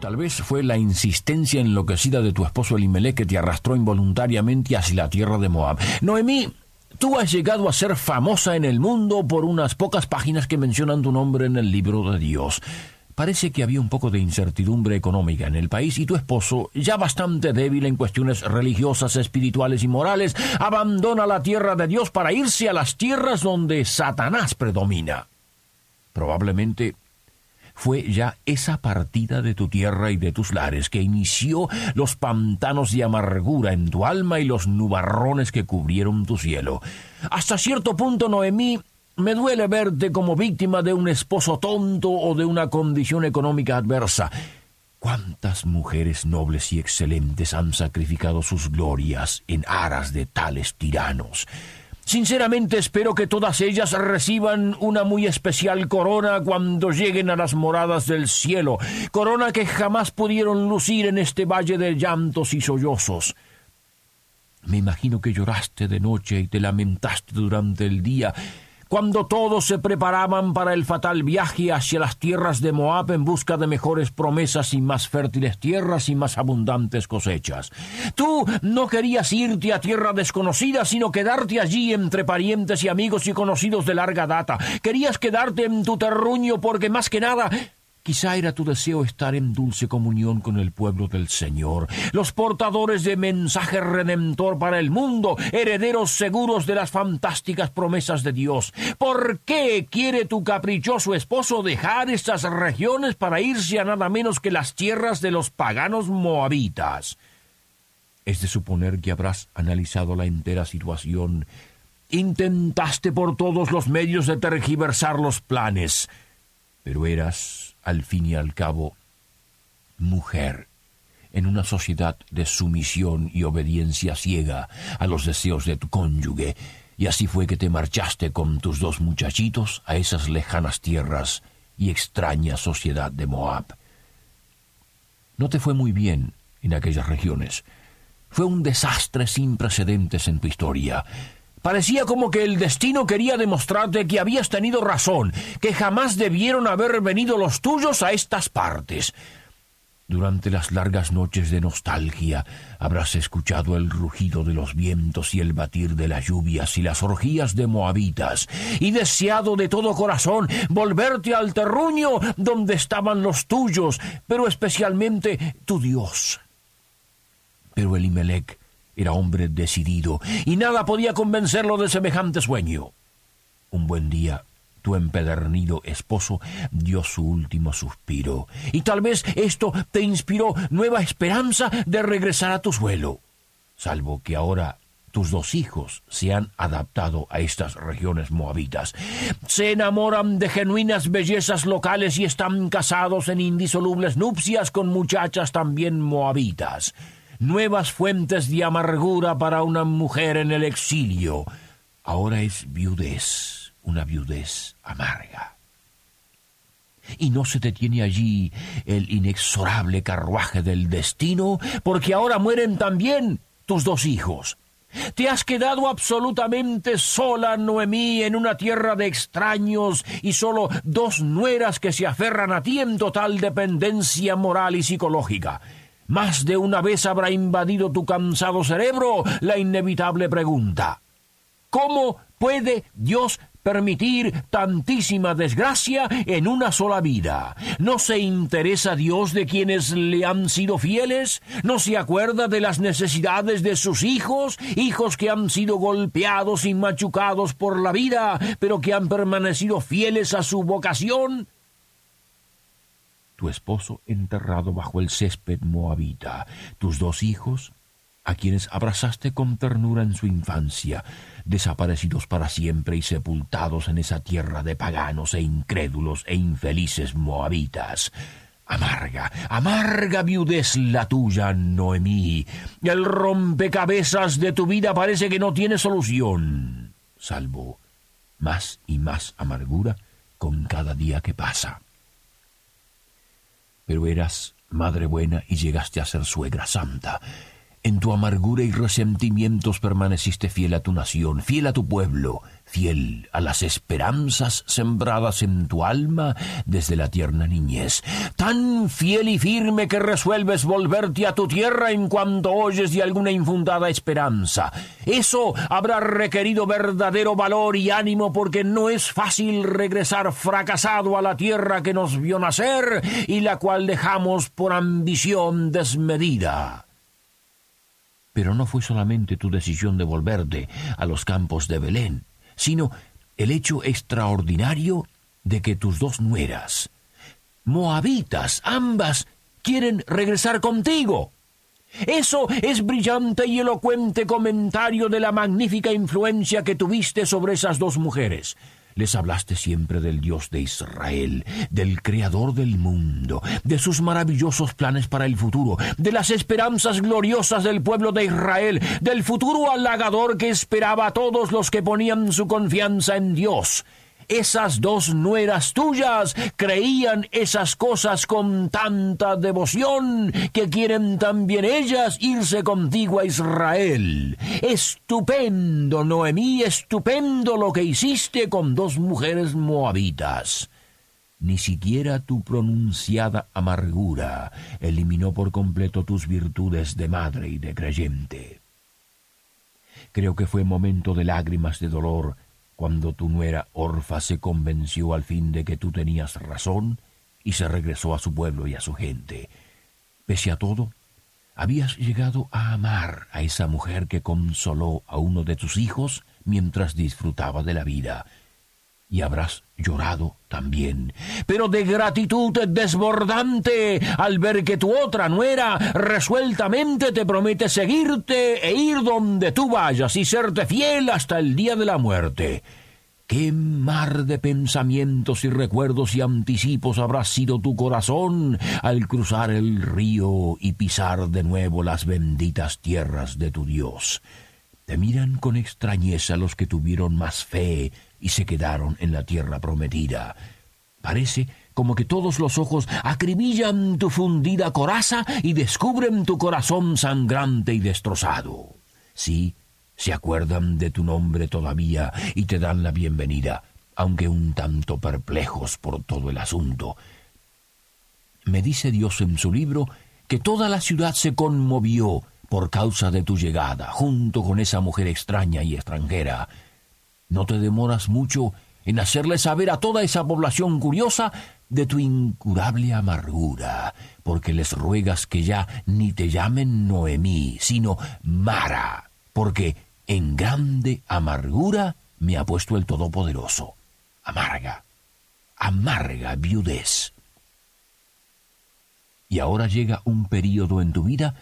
Tal vez fue la insistencia enloquecida de tu esposo Elimelech que te arrastró involuntariamente hacia la tierra de Moab. Noemí, tú has llegado a ser famosa en el mundo por unas pocas páginas que mencionan tu nombre en el libro de Dios. Parece que había un poco de incertidumbre económica en el país y tu esposo, ya bastante débil en cuestiones religiosas, espirituales y morales, abandona la tierra de Dios para irse a las tierras donde Satanás predomina. Probablemente fue ya esa partida de tu tierra y de tus lares que inició los pantanos de amargura en tu alma y los nubarrones que cubrieron tu cielo. Hasta cierto punto, Noemí, me duele verte como víctima de un esposo tonto o de una condición económica adversa. ¿Cuántas mujeres nobles y excelentes han sacrificado sus glorias en aras de tales tiranos? Sinceramente espero que todas ellas reciban una muy especial corona cuando lleguen a las moradas del cielo, corona que jamás pudieron lucir en este valle de llantos y sollozos. Me imagino que lloraste de noche y te lamentaste durante el día, cuando todos se preparaban para el fatal viaje hacia las tierras de Moab en busca de mejores promesas y más fértiles tierras y más abundantes cosechas. Tú no querías irte a tierra desconocida, sino quedarte allí entre parientes y amigos y conocidos de larga data. Querías quedarte en tu terruño porque más que nada Quizá era tu deseo estar en dulce comunión con el pueblo del Señor, los portadores de mensaje redentor para el mundo, herederos seguros de las fantásticas promesas de Dios. ¿Por qué quiere tu caprichoso esposo dejar estas regiones para irse a nada menos que las tierras de los paganos moabitas? Es de suponer que habrás analizado la entera situación. Intentaste por todos los medios de tergiversar los planes, pero eras al fin y al cabo, mujer en una sociedad de sumisión y obediencia ciega a los deseos de tu cónyuge, y así fue que te marchaste con tus dos muchachitos a esas lejanas tierras y extraña sociedad de Moab. No te fue muy bien en aquellas regiones. Fue un desastre sin precedentes en tu historia. Parecía como que el destino quería demostrarte que habías tenido razón, que jamás debieron haber venido los tuyos a estas partes. Durante las largas noches de nostalgia habrás escuchado el rugido de los vientos y el batir de las lluvias y las orgías de moabitas, y deseado de todo corazón volverte al terruño donde estaban los tuyos, pero especialmente tu Dios. Pero Elimelech era hombre decidido, y nada podía convencerlo de semejante sueño. Un buen día, tu empedernido esposo dio su último suspiro, y tal vez esto te inspiró nueva esperanza de regresar a tu suelo, salvo que ahora tus dos hijos se han adaptado a estas regiones moabitas. Se enamoran de genuinas bellezas locales y están casados en indisolubles nupcias con muchachas también moabitas nuevas fuentes de amargura para una mujer en el exilio. Ahora es viudez, una viudez amarga. Y no se detiene allí el inexorable carruaje del destino, porque ahora mueren también tus dos hijos. Te has quedado absolutamente sola, Noemí, en una tierra de extraños y solo dos nueras que se aferran a ti en total dependencia moral y psicológica. Más de una vez habrá invadido tu cansado cerebro la inevitable pregunta. ¿Cómo puede Dios permitir tantísima desgracia en una sola vida? ¿No se interesa Dios de quienes le han sido fieles? ¿No se acuerda de las necesidades de sus hijos? Hijos que han sido golpeados y machucados por la vida, pero que han permanecido fieles a su vocación? Tu esposo enterrado bajo el césped moabita, tus dos hijos, a quienes abrazaste con ternura en su infancia, desaparecidos para siempre y sepultados en esa tierra de paganos e incrédulos e infelices moabitas. Amarga, amarga viudez la tuya, Noemí. El rompecabezas de tu vida parece que no tiene solución, salvo más y más amargura con cada día que pasa. Pero eras madre buena y llegaste a ser suegra santa. En tu amargura y resentimientos permaneciste fiel a tu nación, fiel a tu pueblo, fiel a las esperanzas sembradas en tu alma desde la tierna niñez, tan fiel y firme que resuelves volverte a tu tierra en cuanto oyes de alguna infundada esperanza. Eso habrá requerido verdadero valor y ánimo porque no es fácil regresar fracasado a la tierra que nos vio nacer y la cual dejamos por ambición desmedida. Pero no fue solamente tu decisión de volverte a los campos de Belén sino el hecho extraordinario de que tus dos nueras, moabitas, ambas, quieren regresar contigo. Eso es brillante y elocuente comentario de la magnífica influencia que tuviste sobre esas dos mujeres. Les hablaste siempre del Dios de Israel, del Creador del mundo, de sus maravillosos planes para el futuro, de las esperanzas gloriosas del pueblo de Israel, del futuro halagador que esperaba a todos los que ponían su confianza en Dios esas dos nueras tuyas creían esas cosas con tanta devoción que quieren también ellas irse contigo a Israel. Estupendo, Noemí, estupendo lo que hiciste con dos mujeres moabitas. Ni siquiera tu pronunciada amargura eliminó por completo tus virtudes de madre y de creyente. Creo que fue momento de lágrimas de dolor cuando tu nuera Orfa se convenció al fin de que tú tenías razón y se regresó a su pueblo y a su gente. Pese a todo, habías llegado a amar a esa mujer que consoló a uno de tus hijos mientras disfrutaba de la vida. Y habrás llorado también, pero de gratitud desbordante al ver que tu otra nuera resueltamente te promete seguirte e ir donde tú vayas y serte fiel hasta el día de la muerte. ¿Qué mar de pensamientos y recuerdos y anticipos habrá sido tu corazón al cruzar el río y pisar de nuevo las benditas tierras de tu Dios? Te miran con extrañeza los que tuvieron más fe y se quedaron en la tierra prometida. Parece como que todos los ojos acribillan tu fundida coraza y descubren tu corazón sangrante y destrozado. Sí, se acuerdan de tu nombre todavía y te dan la bienvenida, aunque un tanto perplejos por todo el asunto. Me dice Dios en su libro que toda la ciudad se conmovió por causa de tu llegada, junto con esa mujer extraña y extranjera, no te demoras mucho en hacerle saber a toda esa población curiosa de tu incurable amargura, porque les ruegas que ya ni te llamen Noemí, sino Mara, porque en grande amargura me ha puesto el Todopoderoso. Amarga, amarga viudez. Y ahora llega un período en tu vida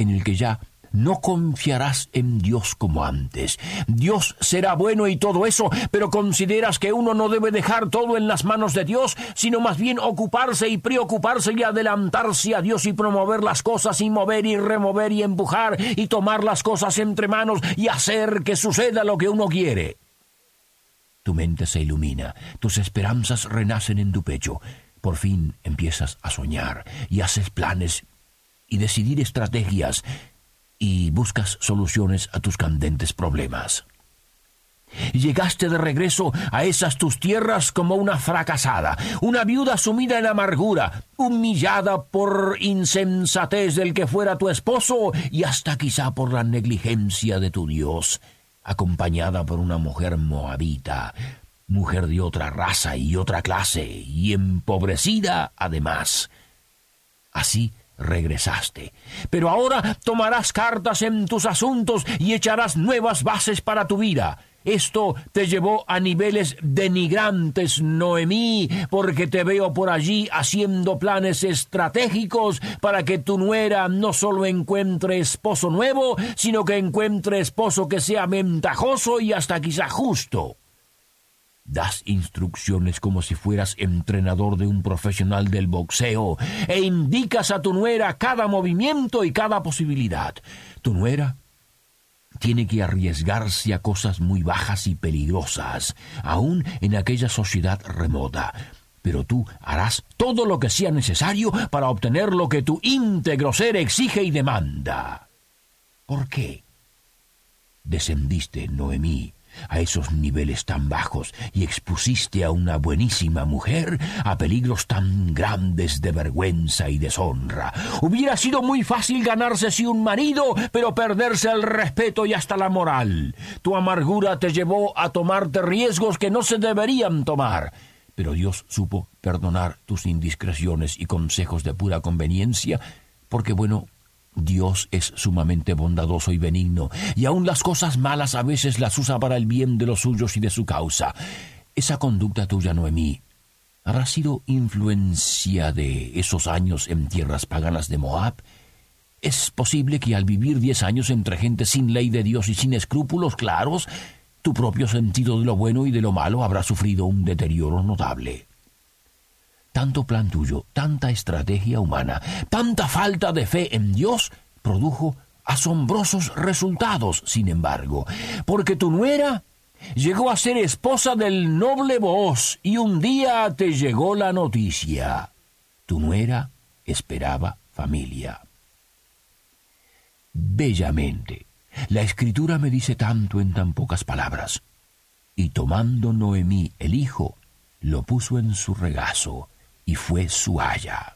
en el que ya no confiarás en Dios como antes. Dios será bueno y todo eso, pero consideras que uno no debe dejar todo en las manos de Dios, sino más bien ocuparse y preocuparse y adelantarse a Dios y promover las cosas y mover y remover y empujar y tomar las cosas entre manos y hacer que suceda lo que uno quiere. Tu mente se ilumina, tus esperanzas renacen en tu pecho. Por fin empiezas a soñar y haces planes y decidir estrategias y buscas soluciones a tus candentes problemas. Llegaste de regreso a esas tus tierras como una fracasada, una viuda sumida en amargura, humillada por insensatez del que fuera tu esposo y hasta quizá por la negligencia de tu Dios, acompañada por una mujer moabita, mujer de otra raza y otra clase, y empobrecida además. Así regresaste. Pero ahora tomarás cartas en tus asuntos y echarás nuevas bases para tu vida. Esto te llevó a niveles denigrantes, Noemí, porque te veo por allí haciendo planes estratégicos para que tu nuera no solo encuentre esposo nuevo, sino que encuentre esposo que sea ventajoso y hasta quizá justo. Das instrucciones como si fueras entrenador de un profesional del boxeo e indicas a tu nuera cada movimiento y cada posibilidad. Tu nuera tiene que arriesgarse a cosas muy bajas y peligrosas, aún en aquella sociedad remota. Pero tú harás todo lo que sea necesario para obtener lo que tu íntegro ser exige y demanda. ¿Por qué? Descendiste, Noemí, a esos niveles tan bajos y expusiste a una buenísima mujer a peligros tan grandes de vergüenza y deshonra. Hubiera sido muy fácil ganarse si un marido, pero perderse el respeto y hasta la moral. Tu amargura te llevó a tomarte riesgos que no se deberían tomar. Pero Dios supo perdonar tus indiscreciones y consejos de pura conveniencia, porque bueno, Dios es sumamente bondadoso y benigno, y aun las cosas malas a veces las usa para el bien de los suyos y de su causa. Esa conducta tuya, Noemí, ¿habrá sido influencia de esos años en tierras paganas de Moab? Es posible que al vivir diez años entre gente sin ley de Dios y sin escrúpulos claros, tu propio sentido de lo bueno y de lo malo habrá sufrido un deterioro notable tanto plan tuyo, tanta estrategia humana, tanta falta de fe en Dios, produjo asombrosos resultados, sin embargo, porque tu nuera llegó a ser esposa del noble Boaz y un día te llegó la noticia. Tu nuera esperaba familia. Bellamente, la escritura me dice tanto en tan pocas palabras. Y tomando Noemí el hijo, lo puso en su regazo, y fue su haya.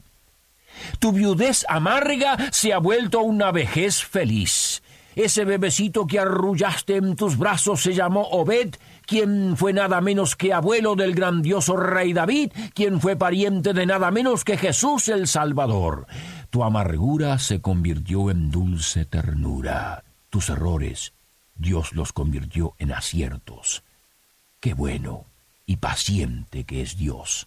Tu viudez amarga se ha vuelto una vejez feliz. Ese bebecito que arrullaste en tus brazos se llamó Obed, quien fue nada menos que abuelo del grandioso rey David, quien fue pariente de nada menos que Jesús el Salvador. Tu amargura se convirtió en dulce ternura. Tus errores, Dios los convirtió en aciertos. Qué bueno y paciente que es Dios.